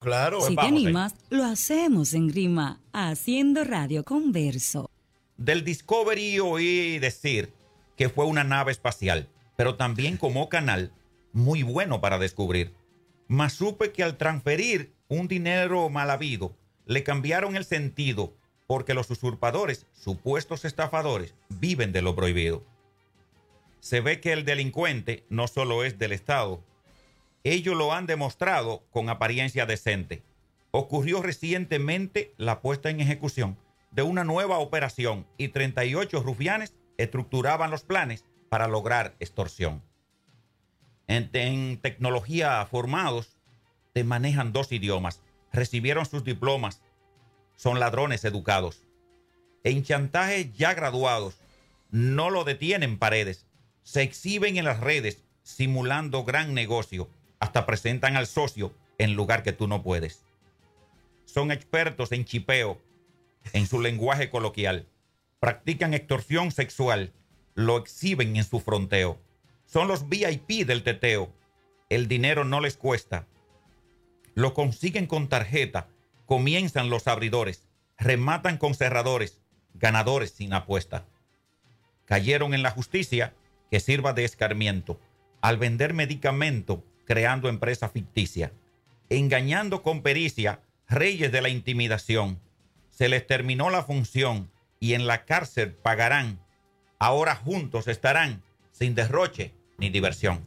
Claro. Si Pues te ahí. animas, lo hacemos en Grima, haciendo radio converso. Del Discovery oí decir que fue una nave espacial, pero también como canal muy bueno para descubrir. Mas supe que al transferir un dinero mal habido, le cambiaron el sentido porque los usurpadores, supuestos estafadores, viven de lo prohibido. Se ve que el delincuente no solo es del Estado, ellos lo han demostrado con apariencia decente. Ocurrió recientemente la puesta en ejecución de una nueva operación y 38 rufianes estructuraban los planes para lograr extorsión. En, tecnología formados, te manejan dos idiomas, recibieron sus diplomas, son ladrones educados. En chantaje ya graduados, no lo detienen paredes, se exhiben en las redes simulando gran negocio, hasta presentan al socio en lugar que tú no puedes. Son expertos en chipeo, en su lenguaje coloquial. Practican extorsión sexual, lo exhiben en su fronteo. Son los VIP del teteo. El dinero no les cuesta. Lo consiguen con tarjeta. Comienzan los abridores. Rematan con cerradores. Ganadores sin apuesta. Cayeron en la justicia que sirva de escarmiento. Al vender medicamento, creando empresa ficticia. Engañando con pericia, reyes de la intimidación. Se les terminó la función y en la cárcel pagarán. Ahora juntos estarán sin derroche ni diversión.